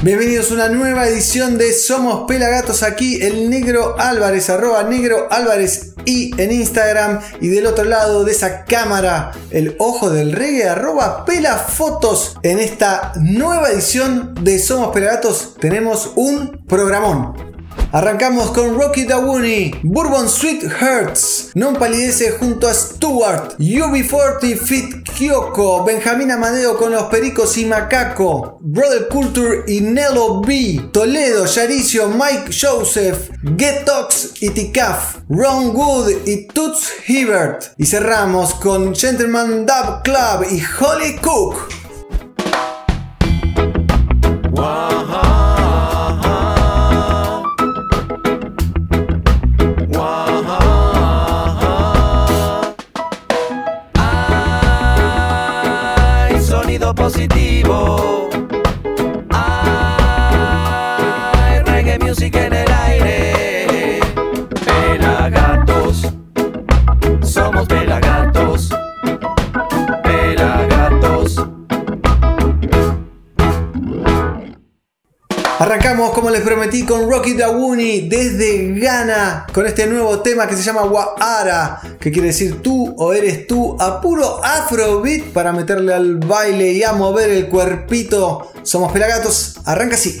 Bienvenidos a una nueva edición de Somos Pelagatos aquí, el negro Álvarez, arroba negro Álvarez y en Instagram y del otro lado de esa cámara, el ojo del reggae, arroba pelafotos. En esta nueva edición de Somos Pelagatos tenemos un programón. Arrancamos con Rocky Dawuni, Bourbon Sweet Hearts, Non Palidece junto a Stuart, UB40 Fit Kyoko, Benjamín Amadeo con los Pericos y Macaco, Brother Culture y Nello B, Toledo, Yaricio, Mike Joseph, Getox y Tikaf, Ron Wood y Toots Hibbert. Y cerramos con Gentleman Dub Club y Holly Cook. Arrancamos les prometí con Rocky Dawuni desde Ghana con este nuevo tema que se llama Wa'ara, que quiere decir tú o eres tú, a puro afrobeat para meterle al baile y a mover el cuerpito. Somos Pelagatos, arranca así.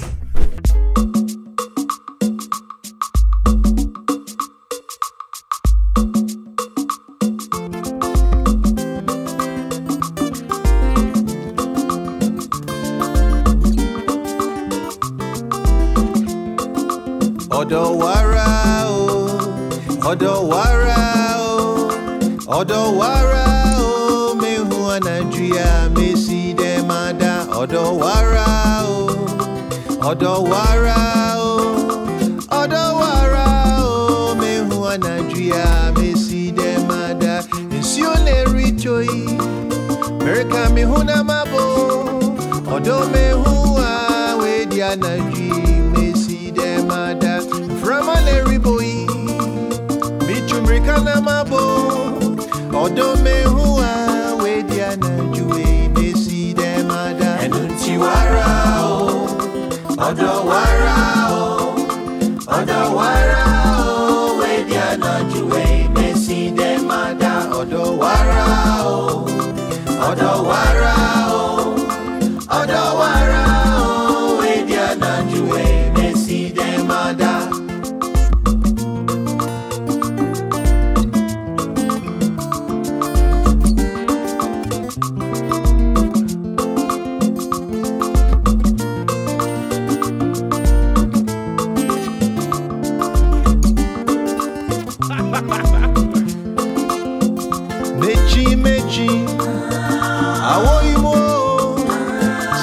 ọ̀dọ̀ wàrà o ọ̀dọ̀ wàrà o mehu Nigeria mesi dem ada ọ̀dọ̀ wàrà o ọ̀dọ̀ wàrà o ọ̀dọ̀ wàrà o mehu Nigeria mesi dem ada nsi o na ericho yi merika mehu na mabo ọ̀dọ̀ mehu a wedi a me si dem ada from an eribo. kana mabo odomehu a wedia na juwe besi demada enunti wara o odo wara o odo wara o wedia na juwe besi demada odo wara o odo wara o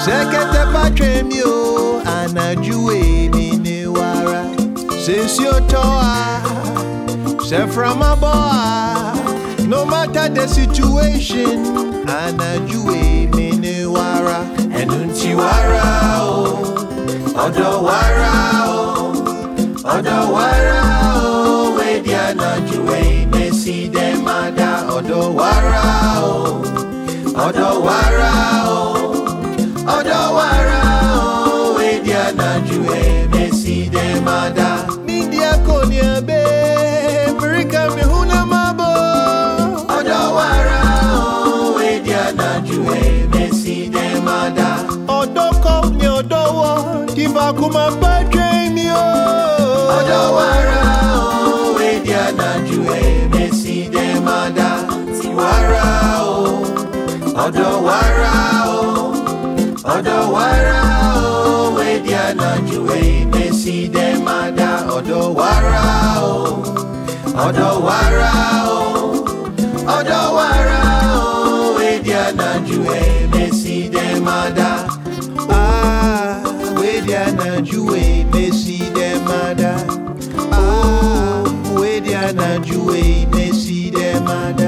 sekete patwe mi o anajuwe mi wara. Sesi oto a seframa no matter the situation anajuwe mi ni wara. Ẹnu ti wara o ọdọ wara o ọdọ o. Wedi anajuwe mesi dem ada ọdọ wara o o akuma birthday mi o. ọ̀dọ̀ wàrà o èdè àdájú ẹ̀ẹ́mẹ́sì dẹ́ máa dá tiwara o ọ̀dọ̀ wàrà o ọ̀dọ̀ wàrà o èdè àdájú ẹ̀ẹ́mẹ́sì dẹ́ máa dá ọ̀dọ̀ wàrà o ọ̀dọ̀ wàrà o ọ̀dọ̀ wàrà o èdè àdájú ẹ̀ẹ́mẹ́sì dẹ́ máa dá. na juwe me see them a die. Oh, where they are na juwe me see die.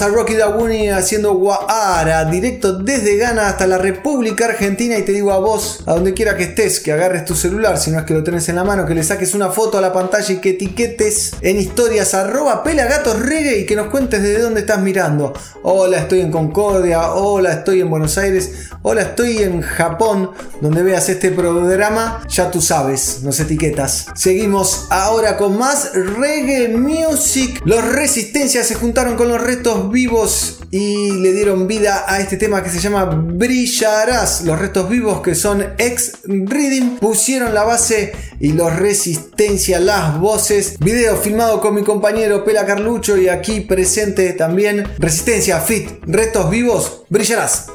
A Rocky Dawuni haciendo Guara, directo desde Ghana hasta la República Argentina. Y te digo a vos, a donde quiera que estés, que agarres tu celular, si no es que lo tenés en la mano, que le saques una foto a la pantalla y que etiquetes en historias arroba pelagatos y que nos cuentes desde dónde estás mirando. Hola, estoy en Concordia, hola, estoy en Buenos Aires, hola, estoy en Japón, donde veas este programa, ya tú sabes, nos etiquetas. Seguimos ahora con más reggae music. Los Resistencias se juntaron con los restos vivos y le dieron vida a este tema que se llama Brillarás. Los restos vivos que son ex Reading pusieron la base y los Resistencia las voces. Video filmado con mi compañero Pela Carlucho y aquí presente también Resistencia Fit. Restos vivos, brillarás.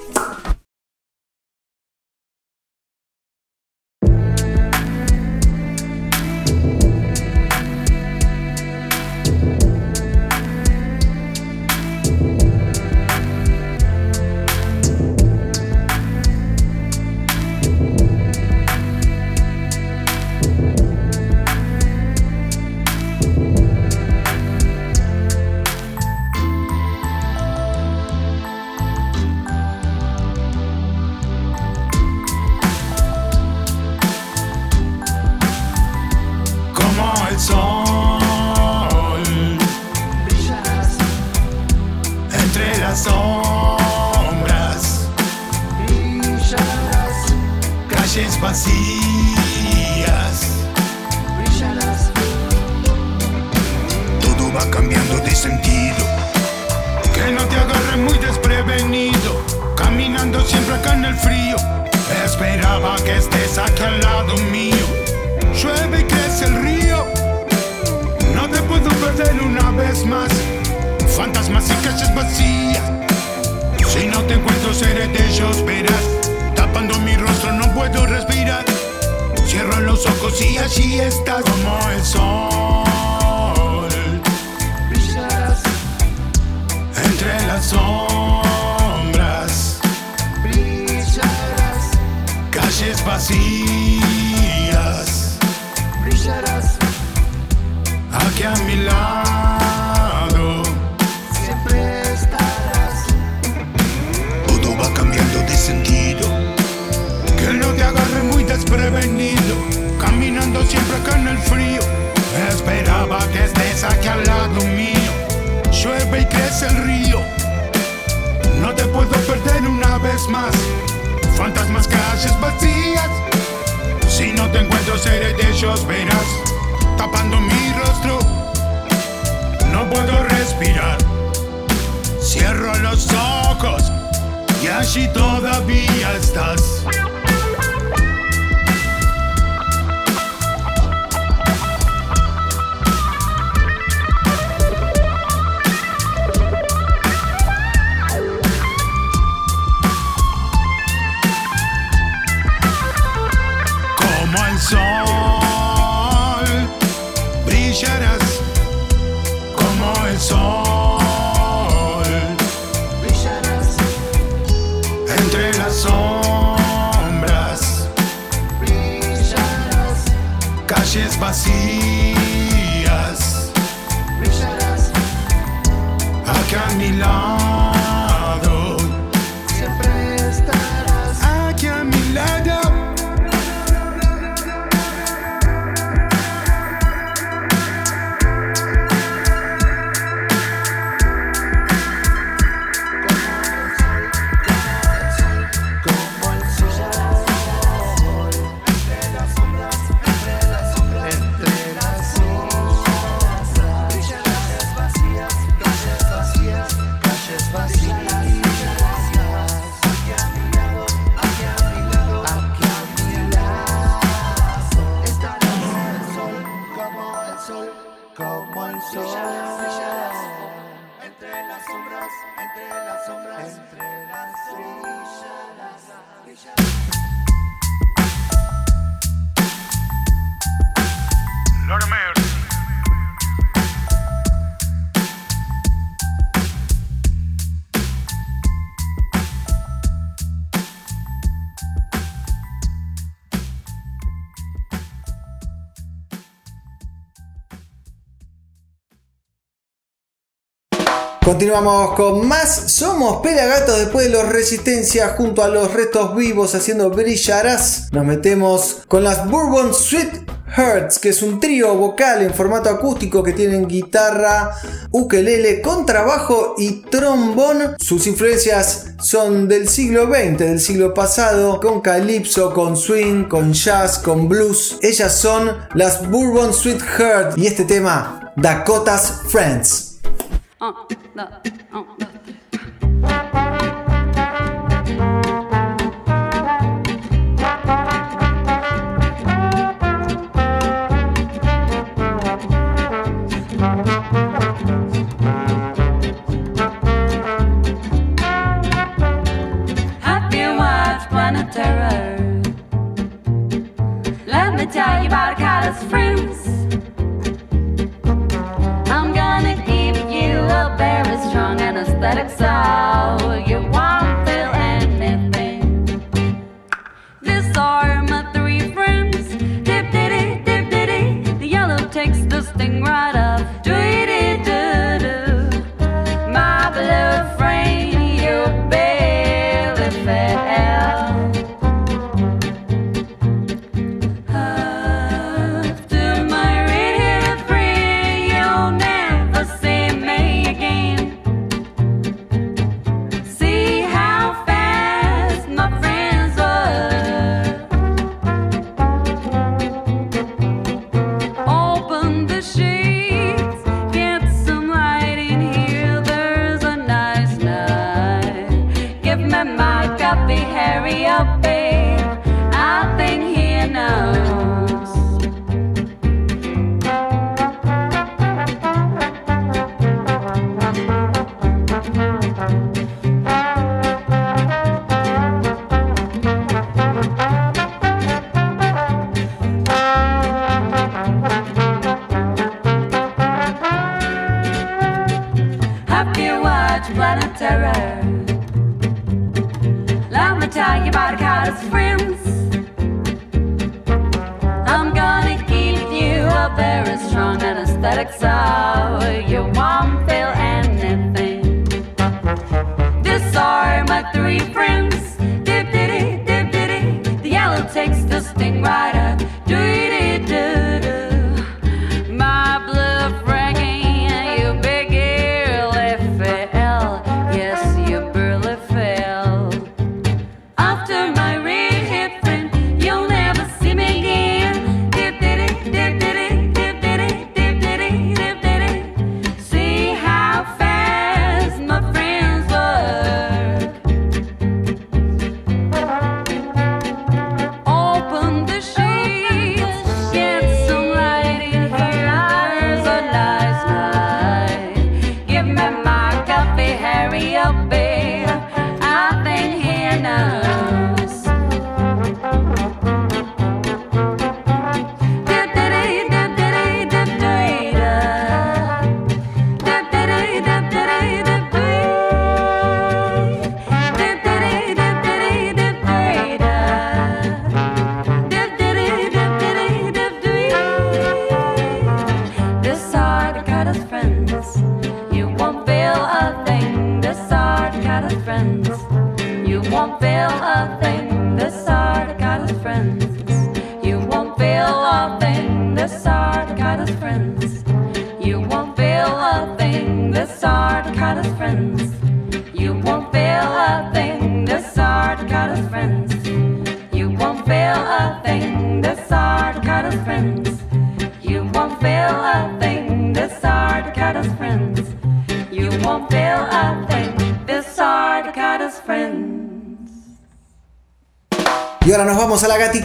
yo seré de ellos, verás, tapando mi rostro. No puedo respirar. Cierro los ojos y allí todavía estás. Continuamos con más. Somos Pelagatos después de los Resistencia junto a los restos vivos haciendo brillarás. Nos metemos con las Bourbon Sweet Hertz, que es un trío vocal en formato acústico que tienen guitarra, ukelele, contrabajo y trombón. Sus influencias son del siglo XX, del siglo pasado, con calypso, con swing, con jazz, con blues. Ellas son las Bourbon Sweet Hertz y este tema, Dakota's Friends. Uh, the, uh, the. Terror. Let me tell you about a cat of anesthetic, so you won't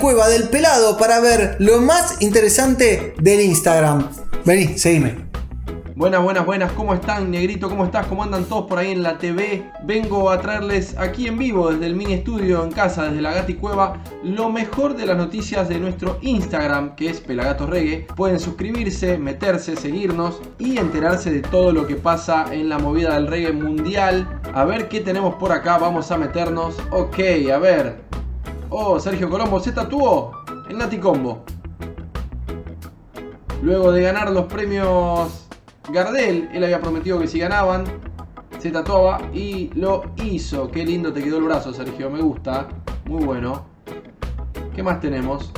cueva del pelado para ver lo más interesante del Instagram. Vení, seguime. Buenas, buenas, buenas, ¿cómo están, Negrito? ¿Cómo estás? ¿Cómo andan todos por ahí en la TV? Vengo a traerles aquí en vivo, desde el mini estudio en casa, desde la Gati Cueva, lo mejor de las noticias de nuestro Instagram, que es Pelagatos Reggae. Pueden suscribirse, meterse, seguirnos y enterarse de todo lo que pasa en la movida del reggae mundial. A ver qué tenemos por acá, vamos a meternos. Ok, a ver, Oh, Sergio Colombo se tatuó en Nati Combo. Luego de ganar los premios Gardel, él había prometido que si ganaban, se tatuaba y lo hizo. Qué lindo te quedó el brazo, Sergio, me gusta. Muy bueno. ¿Qué más tenemos?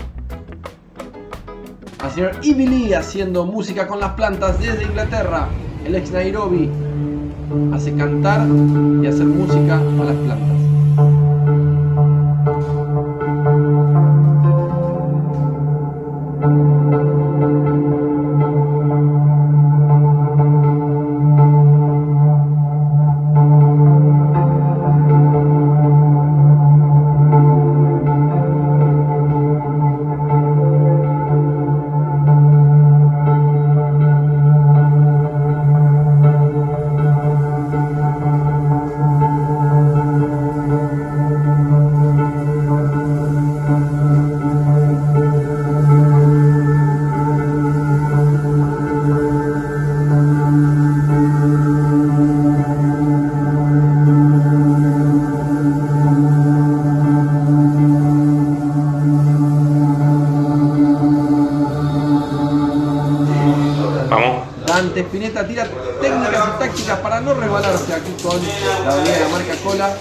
Al señor Ivy haciendo música con las plantas desde Inglaterra. El ex Nairobi hace cantar y hacer música a las plantas. No resbalarse aquí con la bebida de la marca Cola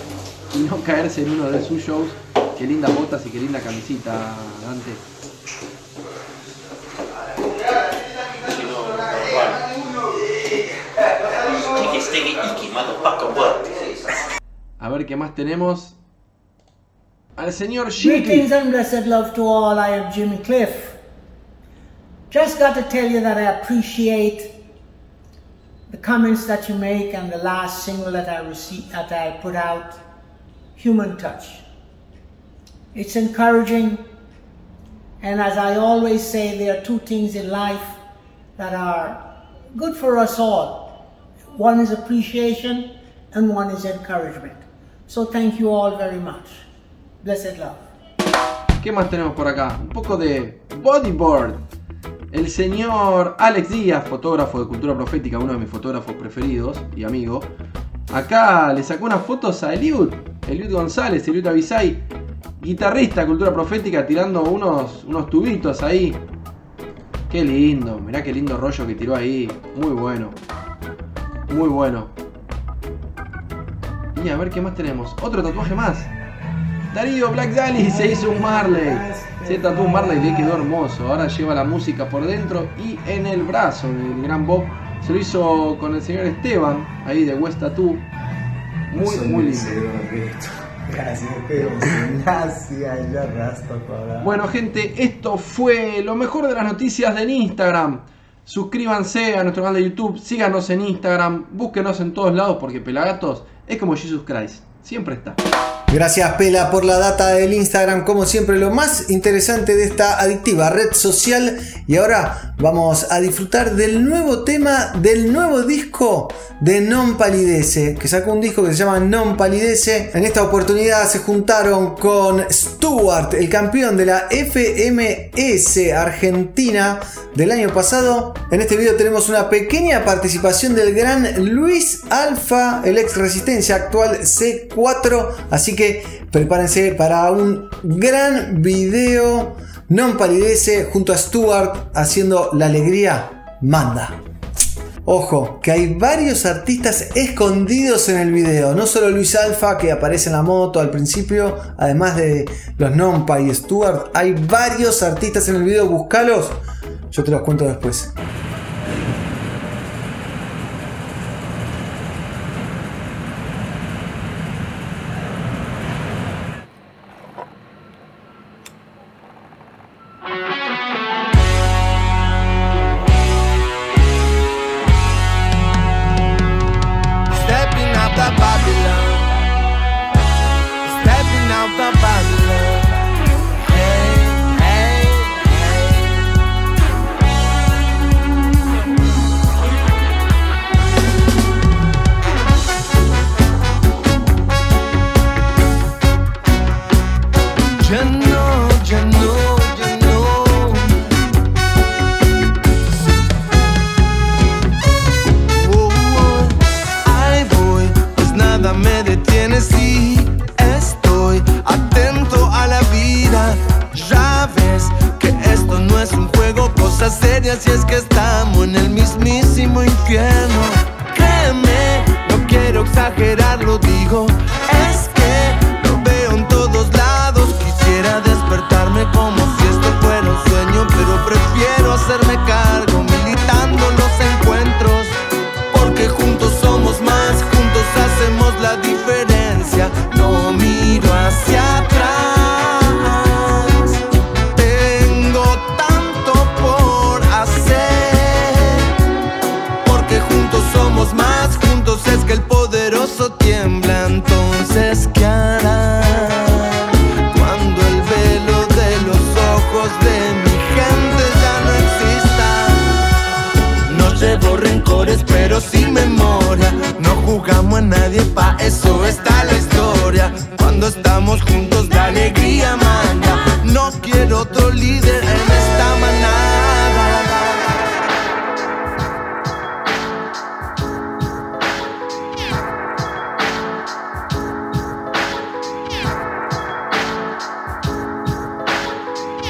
y no caerse en uno de sus shows. Qué lindas botas y qué linda camisita, Dante. A ver qué más tenemos. Al señor. Greetings and blessed love to all. I am Jimmy Cliff. Just got to tell you that I appreciate the comments that you make and the last single that I received that I put out, Human Touch. It's encouraging, and as I always say, there are two things in life that are good for us all. One is appreciation, and one is encouragement. So thank you all very much. Blessed love. ¿Qué más tenemos por acá? Un poco de bodyboard. El señor Alex Díaz, fotógrafo de Cultura Profética, uno de mis fotógrafos preferidos y amigo. Acá le sacó unas fotos a Eliud, Eliud González, Eliud Avisay, guitarrista de Cultura Profética, tirando unos, unos tubitos ahí. Qué lindo, mirá qué lindo rollo que tiró ahí. Muy bueno. Muy bueno. Y a ver qué más tenemos. Otro tatuaje más. Darío Black Dali se hizo un Marley. Se tatuó un Marley y le quedó hermoso. Ahora lleva la música por dentro y en el brazo del gran Bob. Se lo hizo con el señor Esteban, ahí de West Tattoo. Muy, muy lindo. Gracias, pero gracias, ya para. Bueno, gente, esto fue lo mejor de las noticias del Instagram. Suscríbanse a nuestro canal de YouTube, síganos en Instagram, búsquenos en todos lados porque Pelagatos es como Jesus Christ, siempre está. Gracias Pela por la data del Instagram, como siempre lo más interesante de esta adictiva red social. Y ahora vamos a disfrutar del nuevo tema del nuevo disco de Non Palidece, que sacó un disco que se llama Non Palidece. En esta oportunidad se juntaron con Stuart, el campeón de la FMS Argentina del año pasado. En este video tenemos una pequeña participación del gran Luis Alfa, el ex Resistencia actual C4. Así que prepárense para un gran video. Non palidece junto a Stuart haciendo la alegría manda. Ojo, que hay varios artistas escondidos en el video. No solo Luis Alfa que aparece en la moto al principio, además de los Nompa y Stuart, hay varios artistas en el video. Búscalos, yo te los cuento después.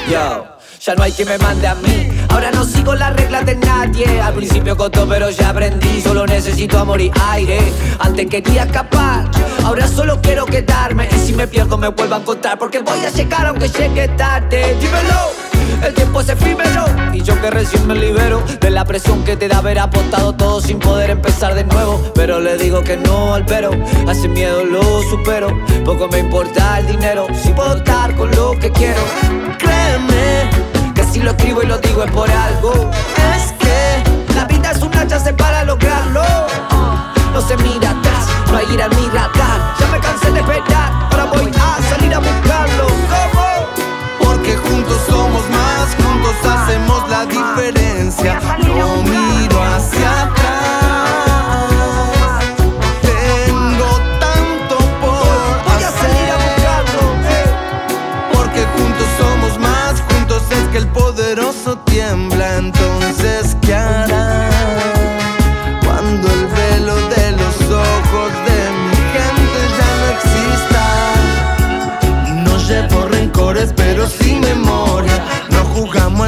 Ya no hay quien me mande a mí. Ahora no sigo las reglas de nadie. Al principio costó, pero ya aprendí. Solo necesito amor y aire. Antes quería escapar, ahora solo quiero quedarme. Y si me pierdo, me vuelvo a encontrar. Porque voy a llegar aunque llegue tarde. Dímelo. El tiempo es efímero y yo que recién me libero de la presión que te da haber apostado todo sin poder empezar de nuevo. Pero le digo que no al pero, hace miedo lo supero. Poco me importa el dinero, si puedo estar con lo que quiero. Créeme que si lo escribo y lo digo es por algo. Es que la vida es una chance para lograrlo. No se mira atrás, no hay ir a mi radar. Ya me cansé de esperar, ahora voy a salir a buscarlo. ¿Cómo? Porque juntos somos hacemos la diferencia. No miro hacia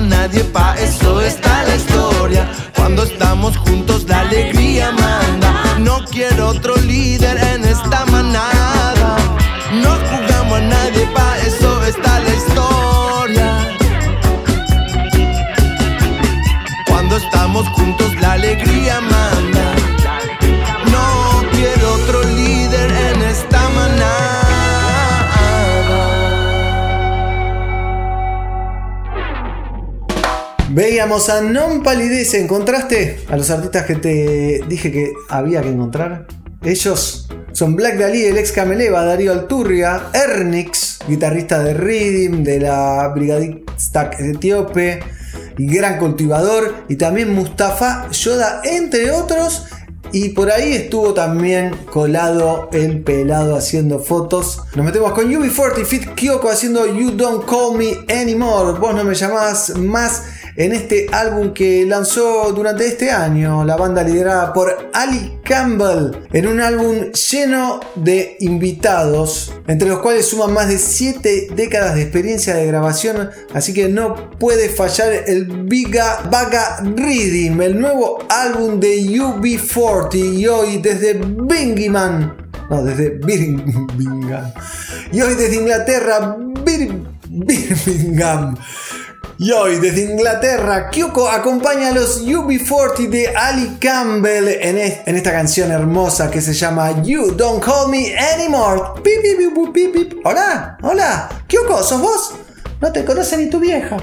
nadie, pa' eso está la historia. Cuando estamos juntos, la alegría manda. No quiero A Non Palidece. ¿Encontraste a los artistas que te dije que había que encontrar? Ellos son Black Dali, el ex Cameleva, Darío Alturria, Ernix, guitarrista de Rhythm, de la Brigadista Etíope, y gran cultivador, y también Mustafa Yoda, entre otros. Y por ahí estuvo también colado el pelado haciendo fotos. Nos metemos con UB40 Fit Kyoko haciendo You Don't Call Me Anymore. Vos no me llamás más en este álbum que lanzó durante este año la banda liderada por Ali Campbell en un álbum lleno de invitados entre los cuales suman más de 7 décadas de experiencia de grabación así que no puede fallar el Biga Baga Rhythm el nuevo álbum de UB40 y hoy desde Birmingham no desde Birmingham y hoy desde Inglaterra Bir- Birmingham y hoy desde Inglaterra, Kyoko acompaña a los UB40 de Ali Campbell en, es- en esta canción hermosa que se llama You Don't Call Me Anymore. Pip, pip, pip. Hola, hola, Kyoko, ¿sos vos? No te conoce ni tu vieja.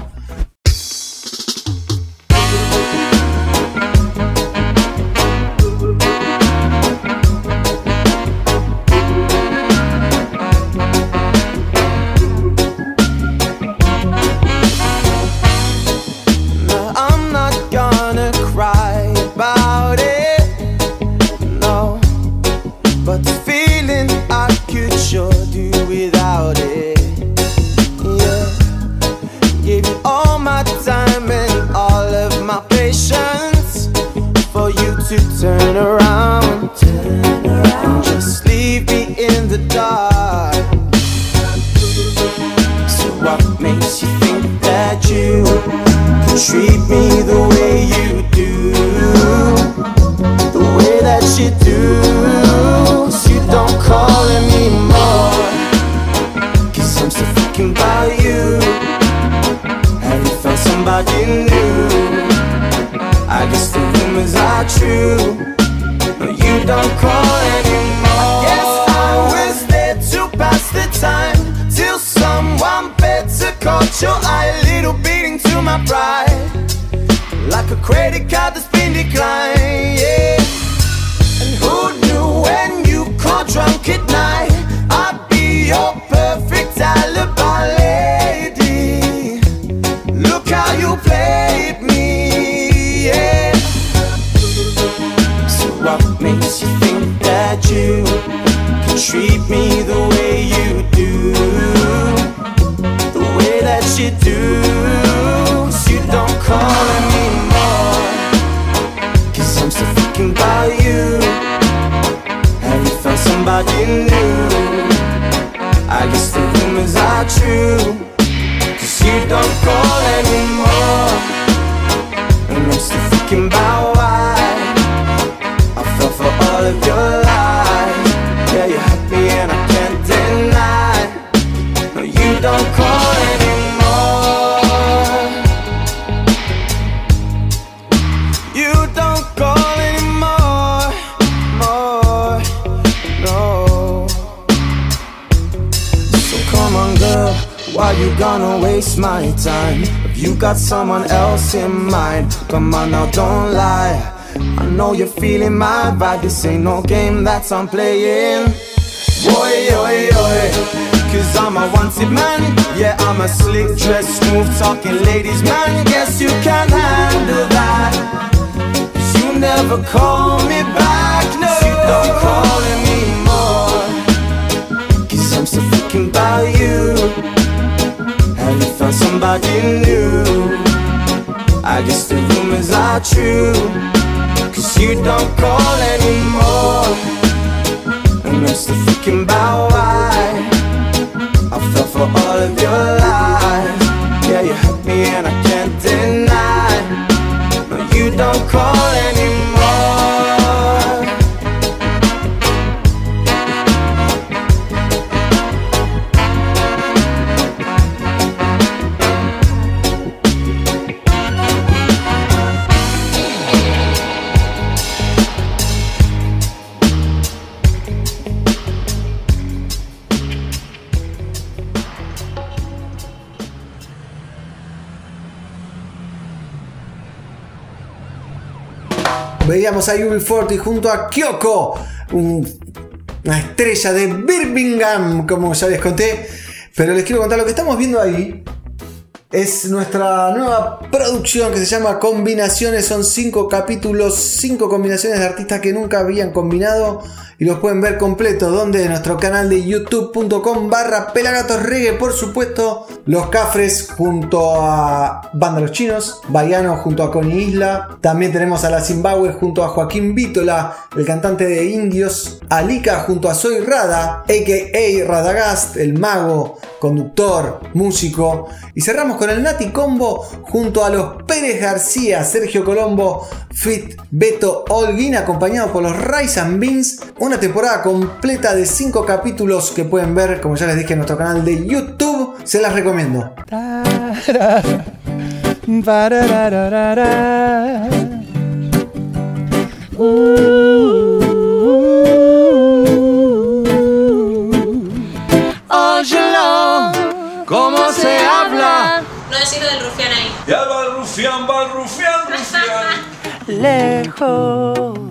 Someone else in mind, come on now, don't lie. I know you're feeling my vibe. This ain't no game that I'm playing. Boy, oi, oi. Cause I'm a wanted man. Yeah, I'm a slick dress, smooth talking ladies man. Guess you can handle that. Cause you never call me back. No, you don't call anymore. Cause I'm still thinking about you. Have you found somebody new? I guess the rumors are true. Cause you don't call anymore. And I'm still thinking about why I fell for all of your lies. Yeah, you hurt me and I Veíamos a UB40 junto a Kyoko, un- una estrella de Birmingham, como ya les conté. Pero les quiero contar lo que estamos viendo ahí. Es nuestra nueva producción que se llama Combinaciones. Son cinco capítulos, cinco combinaciones de artistas que nunca habían combinado. Y los pueden ver completos. Donde en nuestro canal de youtube.com barra pelagatos reggae. Por supuesto, Los Cafres junto a Banda Los Chinos. Baiano junto a Connie Isla. También tenemos a la Zimbabue junto a Joaquín Vítola, el cantante de Indios. Alika junto a Soy Rada, a.k.a. Radagast, el mago, conductor, músico. Y cerramos con el Nati Combo junto a los Pérez García, Sergio Colombo, Fit, Beto Holguín, acompañado por los Rice and Beans. Una temporada completa de 5 capítulos que pueden ver, como ya les dije, en nuestro canal de YouTube. Se las recomiendo. Óyelo, cómo se habla. No decir lo del rufián ahí. Ya va el rufián, va el rufián, rufián. Lejos,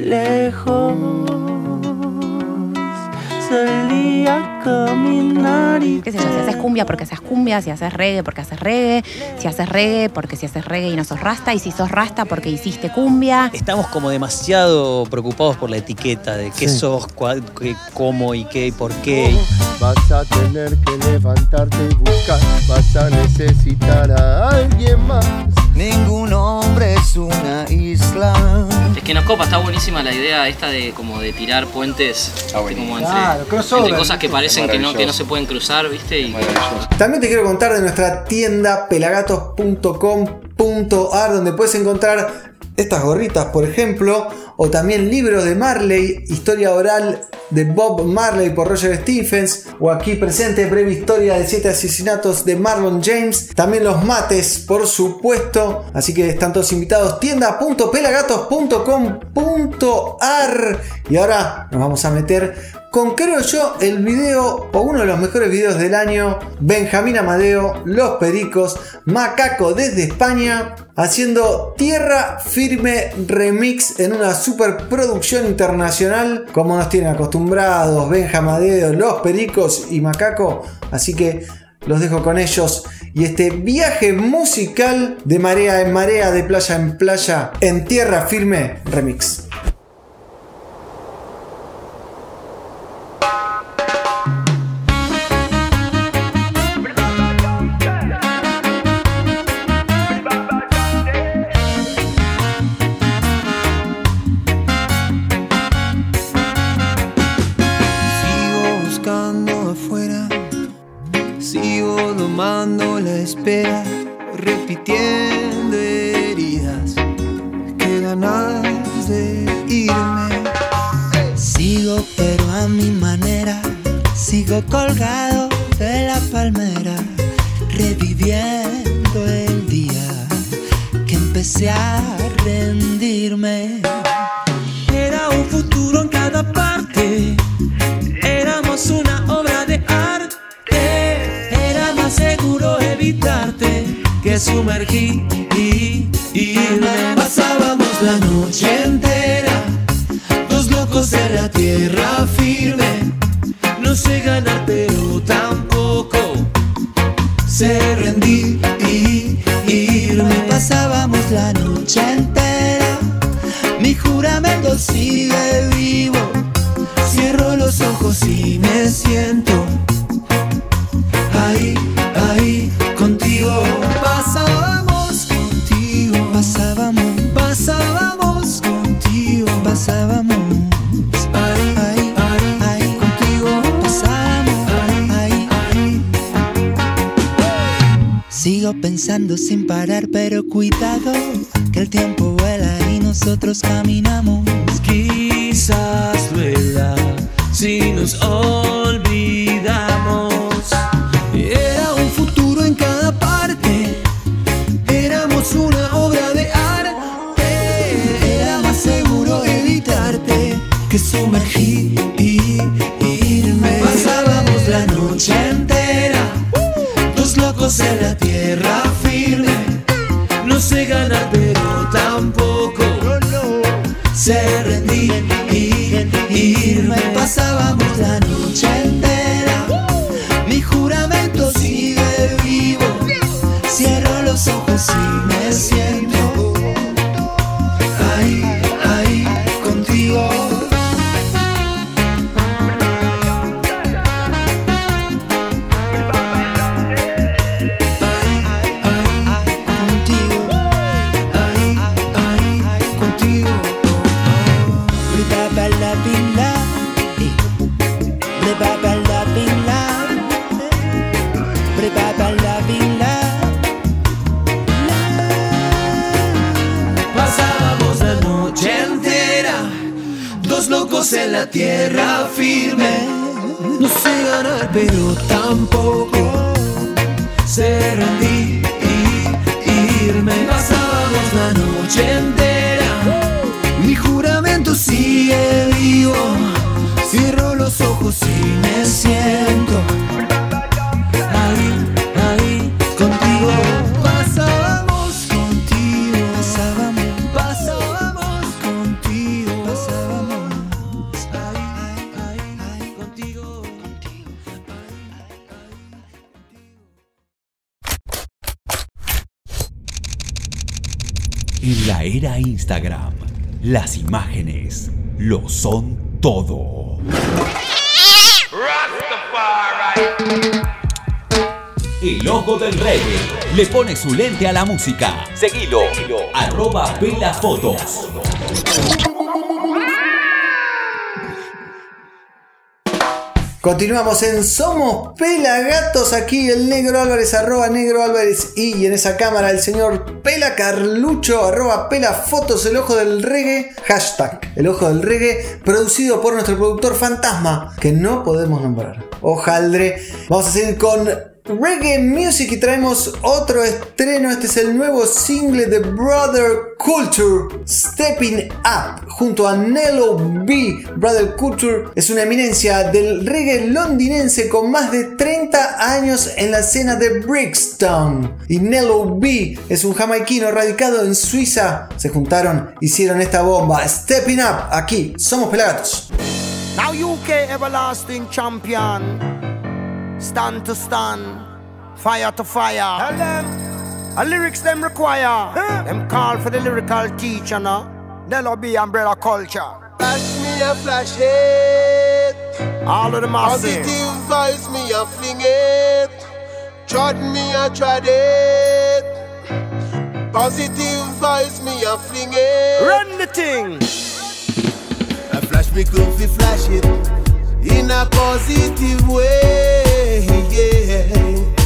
lejos, solía caminar y qué sé yo, si haces cumbia porque haces cumbia, si haces reggae porque haces reggae, si haces reggae porque si haces reggae y no sos rasta, y si sos rasta porque hiciste cumbia. Estamos como demasiado preocupados por la etiqueta de qué Sí. sos, cuál- qué, cómo y qué y por qué. Vas a tener que levantarte y buscar, vas a necesitar a alguien más. Ningún hombre es una isla. Es que nos copa, está buenísima la idea esta de como de tirar puentes como entre, Claro, crossover, entre cosas que parecen que no, que no se pueden cruzar, ¿viste? Y También te quiero contar de nuestra tienda pelagatos.com.ar donde puedes encontrar estas gorritas, por ejemplo, o también libros de Marley, historia oral de Bob Marley por Roger Stephens, o aquí presente breve historia de siete asesinatos de Marlon James, también los mates, por supuesto, así que están todos invitados, tienda.pelagatos.com.ar y ahora nos vamos a meter con creo yo el video o uno de los mejores videos del año, Benjamín Amadeo, Los Pericos, Macaco desde España, haciendo Tierra Firme Remix en una superproducción internacional, como nos tienen acostumbrados Benja Amadeo, Los Pericos y Macaco, así que los dejo con ellos y este viaje musical de marea en marea, de playa en playa, en Tierra Firme Remix. Sigo era Instagram, las imágenes lo son todo. El ojo del reggae le pone su lente a la música. Seguilo, arroba Pela Fotos. Continuamos en Somos Pelagatos. Aquí el negro Álvarez, arroba negro Álvarez. Y en esa cámara el señor Pela Carlucho, arroba Pela Fotos, el ojo del reggae. Hashtag el ojo del reggae. Producido por nuestro productor fantasma, que no podemos nombrar. Ojaldre. Vamos a seguir con Reggae Music y traemos otro estreno. Este es el nuevo single de Brother Culture, Stepping Up, junto a Nello B. Brother Culture es una eminencia del reggae londinense con más de 30 años en la escena de Brixton. Y Nello B es un jamaiquino radicado en Suiza. Se juntaron, hicieron esta bomba. Stepping Up, aquí, somos Pelagatos. Now UK everlasting champion. Stand to stand, fire to fire. Tell them, a lyrics them require. Them call for the lyrical teacher now. They'll be umbrella culture. Flash me a flash it. All of them are Positive vibes me a fling it. Trod me a trod it. Positive vibes me a fling it. Run the thing. I flash me comfy flash it in a positive way. Yeah.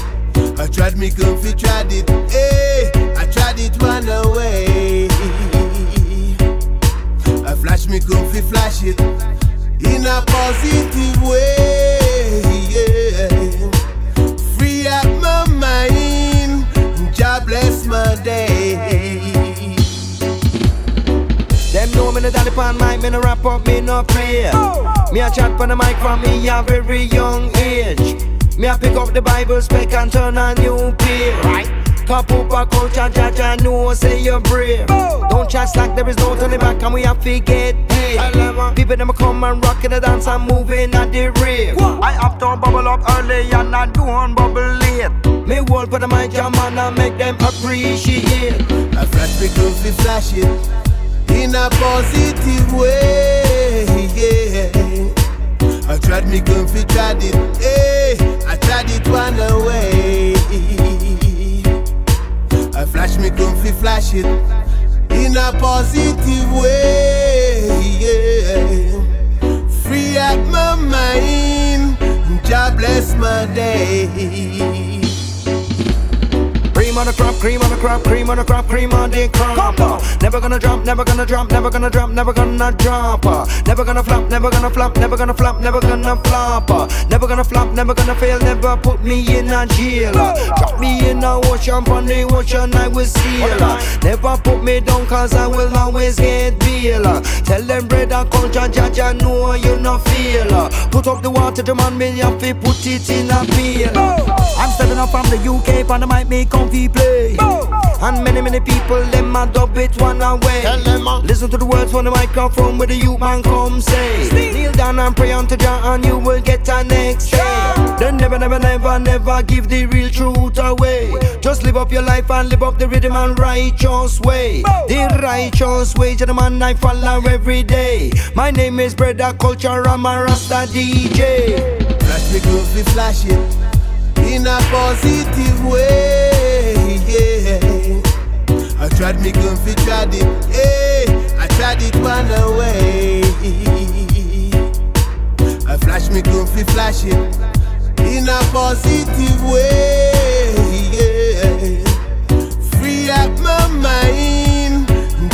I tried me comfy, tried it, hey, I tried it one away. I flash me comfy, flash it in a positive way. Yeah. Free up my mind, God bless my day. Them know me the dolly pan mic, me no rap up, me no play. Oh. Me a chat pon the mic from me a very young age. Me a pick up the Bible spec and turn a new page. Right. Cop up a culture, judge I know, say you're brave. Don't chat slack, there is no turning back, and we have to get paid. People them come and rock in the dance and moving at the rave. I have to bubble up early and I don't bubble late. Me hold for the mic, yeah, man, and make them appreciate. I flash me go fi flash it in a positive way. Yeah. I tried me fi tried it. Hey, I tried it one away. I flash me fi flash it in a positive way. Yeah. Free up my mind. God bless my day. Cream on the crop, cream on the crop, cream on the crop, cream on the crop. Never gonna drop, never gonna drop, never gonna drop, never gonna drop. Never gonna flop, never gonna flop, never gonna flop, never gonna flop. Never gonna flop, never gonna fail, never put me in a jail. Drop me in a ocean, on the ocean I will. Uh, Never put me down cause I will always get. Uh, Tell them and culture, judge I know you no feel. Put up the water, man me have put it in a. Uh, I'm stepping up from the UK, on the mic me comfy play. And many, many people, them a dub it one away. Uh. Listen to the words from the microphone where the youth man come say. Kneel down and pray unto Jah and you will get a next day. Then never, never, never, never give the real truth away. Just live up your life and live up the rhythm and righteous way. The righteous way, gentlemen, I follow every day. My name is Brother Culture, I'm a Rasta DJ. Flash me go fi flash it in a positive way. I tried me gun fi tried it. Hey, I tried it one away. I flash me gun fi flash it in a positive way. Yeah. Free up my mind.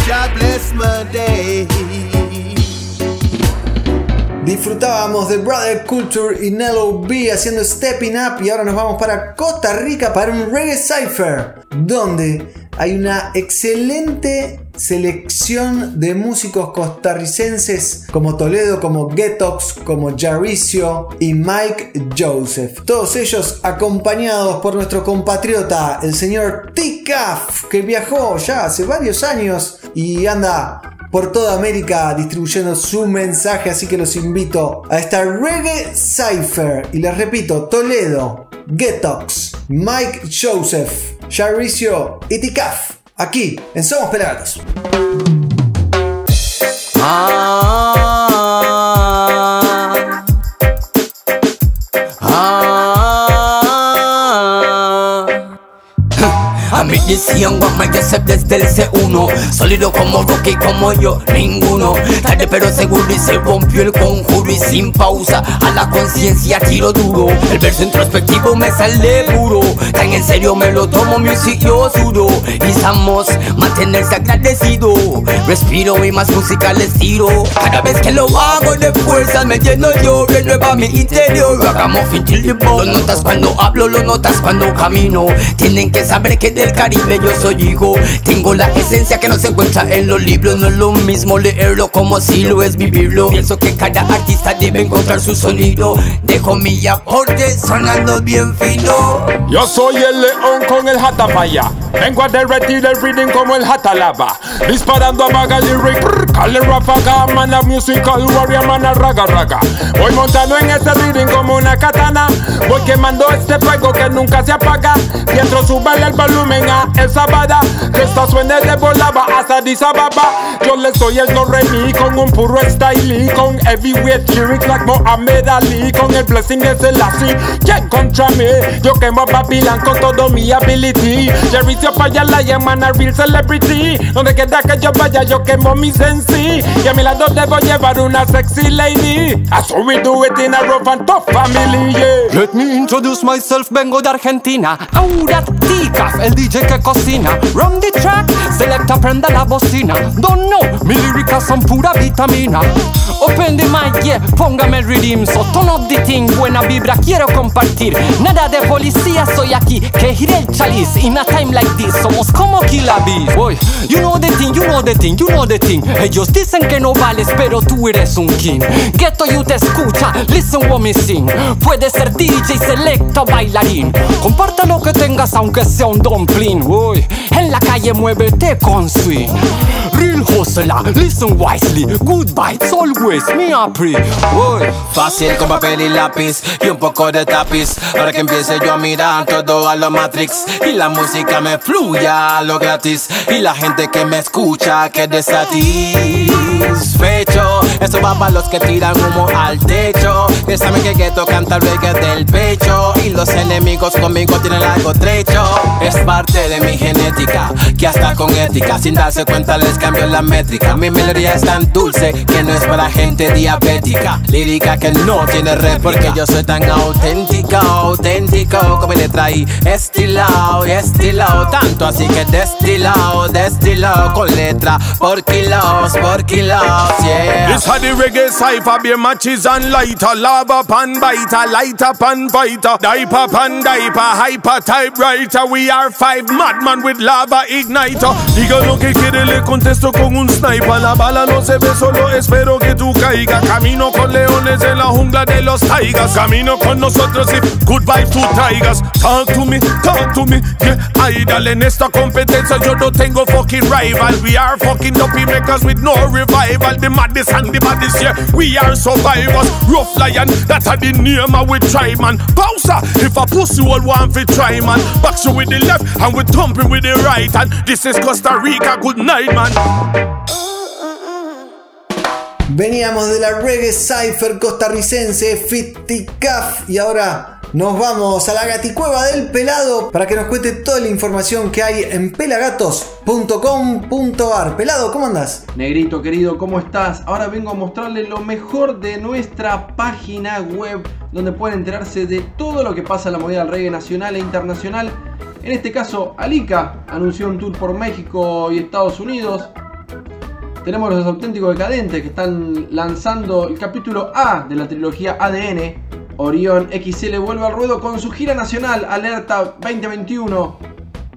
God bless my day. Disfrutábamos de Brother Culture y Nello B haciendo Stepping Up y ahora nos vamos para Costa Rica para un Reggae Cypher, donde hay una excelente selección de músicos costarricenses como Toledo, como Getox, como Jaricio y Mike Joseph. Todos ellos acompañados por nuestro compatriota, el señor T-Caf, que viajó ya hace varios años y anda por toda América distribuyendo su mensaje, así que los invito a esta Reggae Cypher. Y les repito, Toledo, Getox, Mike Joseph, Jaricio y Ticaf, aquí en Somos Pelagatos. Decían guapa que se desde el C1 Sólido como Rocky, como yo, ninguno. Tarde pero seguro y se rompió el conjuro. Y sin pausa, a la conciencia tiro duro. El verso introspectivo me sale puro. Tan en serio me lo tomo, music yo sudo Y mantenerse agradecido. Respiro y más música les tiro. Cada vez que lo hago de fuerza me lleno yo Renueva mi interior, hagamos fin Lo notas cuando hablo, lo notas cuando camino. Tienen que saber que del Yo soy hijo Tengo la esencia que no se encuentra en los libros No es lo mismo leerlo como si lo es vivirlo Pienso que cada artista debe encontrar su sonido Dejo mi aporte sonando bien fino Yo soy el león con el hatafaya. Vengo a derretir el reading como el hatalaba. Disparando a vaga lyric. Cale ráfaga, man a musical warrior, man a raga raga. Voy montando en este reading como una katana. Voy quemando este fuego que nunca se apaga. Mientras sube el volumen a esa bada. Que esta suene de volaba hasta Addis Ababa. Yo le soy el no remi con un puro style. Con heavyweight lyrics like Mohamed Ali. Con el blessing de Selassie. ¿Quién contra mí? Yo quemo Babylon con todo mi ability. Jerrycio Paya la llaman a real celebrity. Donde quiera que yo vaya, yo quemo mi sensi. Y a mi lado debo llevar una sexy lady. That's how we do it in a rough and tough family, yeah. Let me introduce myself, vengo de Argentina. Ahora El DJ que cocina. Run the track, selecta, prenda la bocina. Don't know, mis líricas son pura vitamina. Open the mic, yeah, póngame el rhythm. So turn up the thing, buena vibra, quiero compartir. Nada de policía, soy aquí, que giré el chaliz. In a time like this, somos como Killa you know the thing, you know the thing, you know the thing. Ellos dicen que no vales, pero tú eres un king. Ghetto you te escucha, listen what me sing. Puede ser DJ, selecta, bailarín. Comparta lo que tengas, aunque sea un dumpling. Uy, en la calle muévete con swing. Real hustler, listen wisely. Good vibes always, me happy. Uy. Fácil con papel y lápiz y un poco de tapiz Para que empiece yo a mirar todo a lo Matrix Y la música me fluya a lo gratis Y la gente que me escucha quede satisfecho Eso va para los que tiran humo al techo. Que saben que Ghetto canta el reggae del pecho. Y los enemigos conmigo tienen algo trecho. Es parte de mi genética Que hasta con ética Sin darse cuenta les cambio la métrica. Mi melodía es tan dulce que no es para gente diabética. Lírica que no tiene red porque yo soy tan auténtico, auténtico como le traí estilado y estilado tanto así que destilado, destilado con letra por kilos, por kilos, yeah. This the reggae cipher be matches and lighter. Lava pan biter, lighter pan fighter. Diaper pan diaper, hyper typewriter We are five madman with lava igniter. Diga lo que quiere, le contesto con un sniper. La bala no se ve, solo espero que tú caigas. Camino con leones en la jungla de los tigers. Camino con nosotros y good vibes to tigers. Talk to me, talk to me, yeah. Idol en esta competencia yo no tengo fucking rival. We are fucking dopey makers with no revival. The maddest and the baddest, yeah We are survivors, rough lion That are the name of we try man. Bowser, if a pussy all want fi try man. Box you with the left and we thumping with the right And this is Costa Rica, good night man Veníamos de la reggae cypher costarricense Fiticaf y ahora nos vamos a la gaticueva del pelado para que nos cuente toda la información que hay en pelagatos.com.ar. Pelado, ¿cómo andás? Negrito querido, ¿cómo estás? Ahora vengo a mostrarles lo mejor de nuestra página web donde pueden enterarse de todo lo que pasa en la movida del reggae nacional e internacional. En este caso, Alica anunció un tour por México y Estados Unidos. Tenemos los auténticos decadentes que están lanzando el capítulo A de la trilogía ADN. Orión XL vuelve al ruedo con su gira nacional Alerta 2021.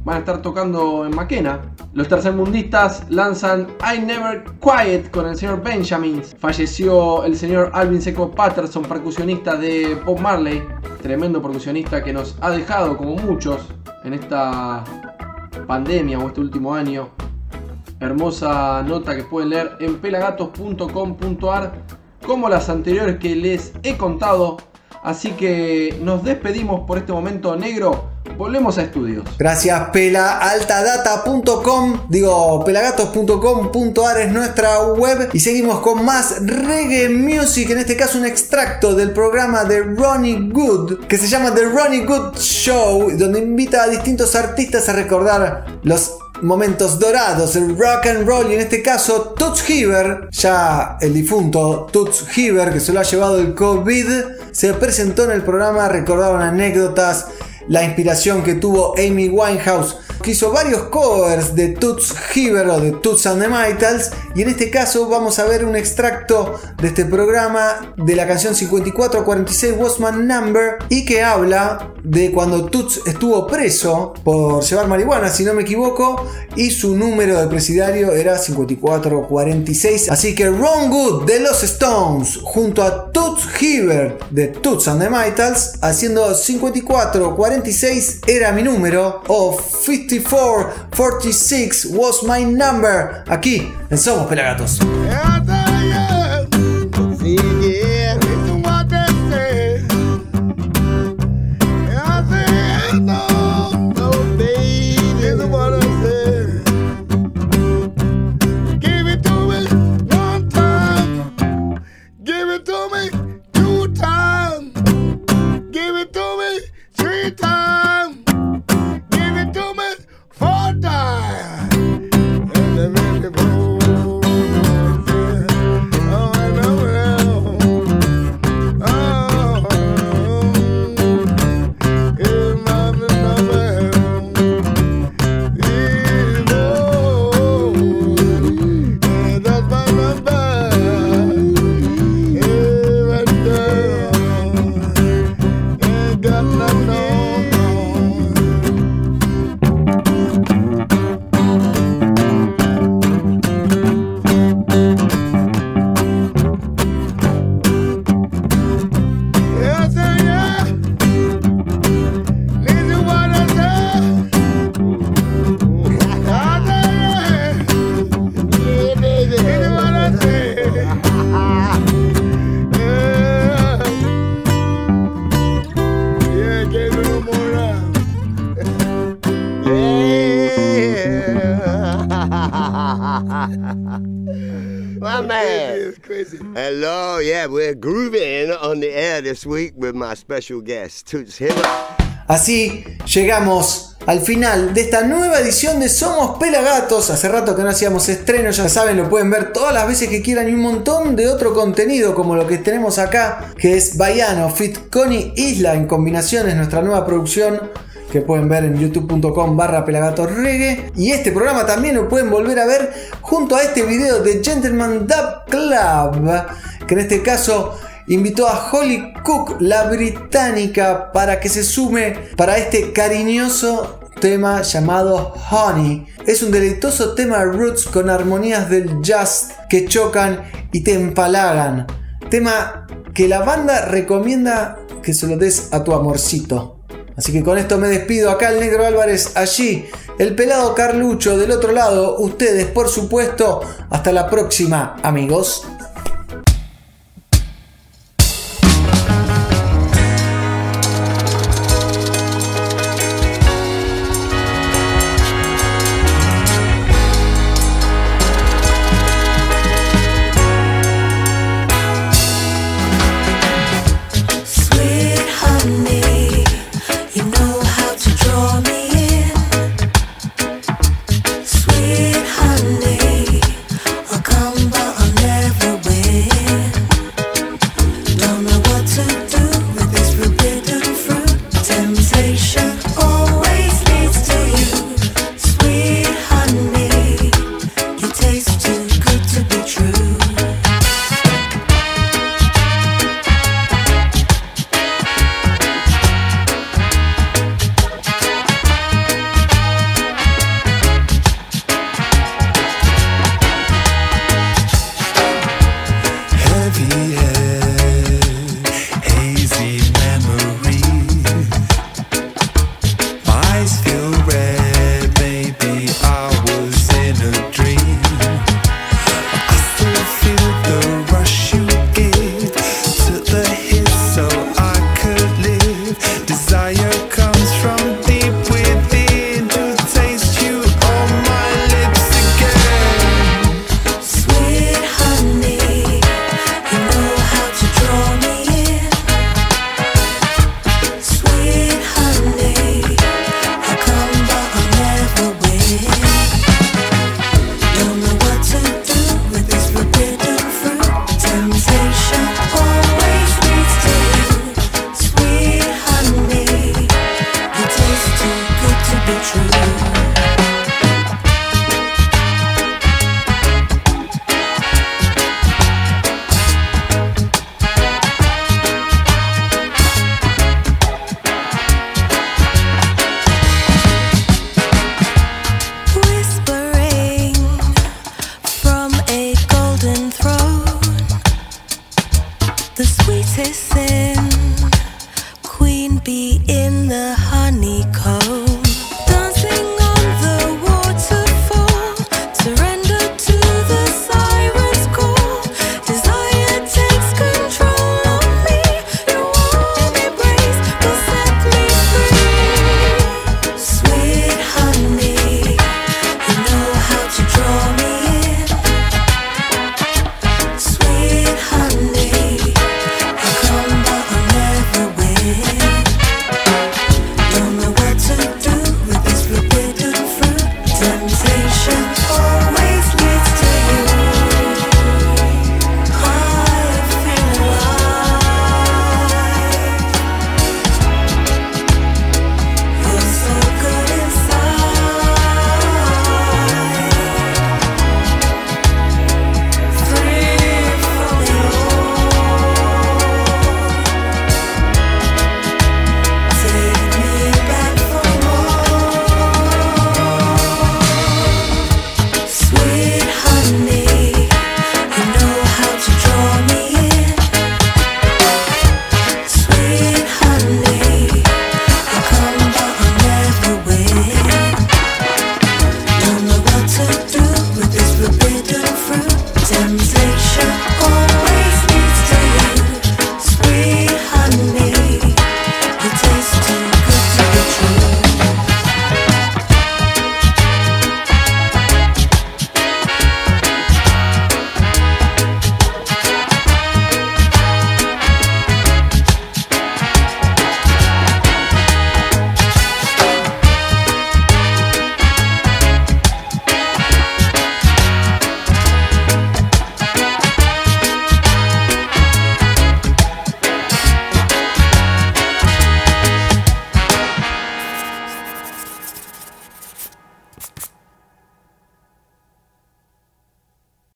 Van a estar tocando en Maquena. Los tercermundistas lanzan I Never Quiet con el señor Benjamin. Falleció el señor Alvin Seco Patterson, percusionista de Bob Marley. Tremendo percusionista que nos ha dejado, como muchos, en esta pandemia o este último año. Hermosa nota que pueden leer en pelagatos.com.ar como las anteriores que les he contado. Así que nos despedimos por este momento negro. Volvemos a estudios. Gracias, pelaaltadata.com, digo, pelagatos.com.ar es nuestra web y seguimos con más reggae music, en este caso un extracto del programa de Ronnie Good, que se llama The Ronnie Good Show, donde invita a distintos artistas a recordar los momentos dorados del rock and roll y en este caso Toots Heaver, ya el difunto Toots Heaver que se lo ha llevado el COVID, se presentó en el programa, recordaron anécdotas, la inspiración que tuvo Amy Winehouse, que hizo varios covers de Toots Heaver o de Toots and the Maytals, y en este caso vamos a ver un extracto de este programa de la canción 5446 Was My Number y que habla de cuando Toots estuvo preso por llevar marihuana, si no me equivoco, y su número de presidiario era 5446. Así que Ron Good de los Stones junto a Toots Heaver de Toots and the Maytals haciendo 5446 era mi número o 5446 was my number aquí en Somos Pelagatos. Así llegamos al final de esta nueva edición de Somos Pelagatos. Hace rato que no hacíamos estreno, ya saben, lo pueden ver todas las veces que quieran y un montón de otro contenido como lo que tenemos acá, que es Baiano Fit Connie Isla en combinaciones, nuestra nueva producción que pueden ver en youtube.com barra reggae y este programa también lo pueden volver a ver junto a este video de Gentleman Dub Club que en este caso invitó a Holly Cook, la británica, para que se sume para este cariñoso tema llamado Honey. Es un deleitoso tema roots con armonías del jazz que chocan y te empalagan. Tema que la banda recomienda que se lo des a tu amorcito. Así que con esto me despido. Acá el negro Álvarez, allí el pelado Carlucho del otro lado. Ustedes, por supuesto. Hasta la próxima, amigos.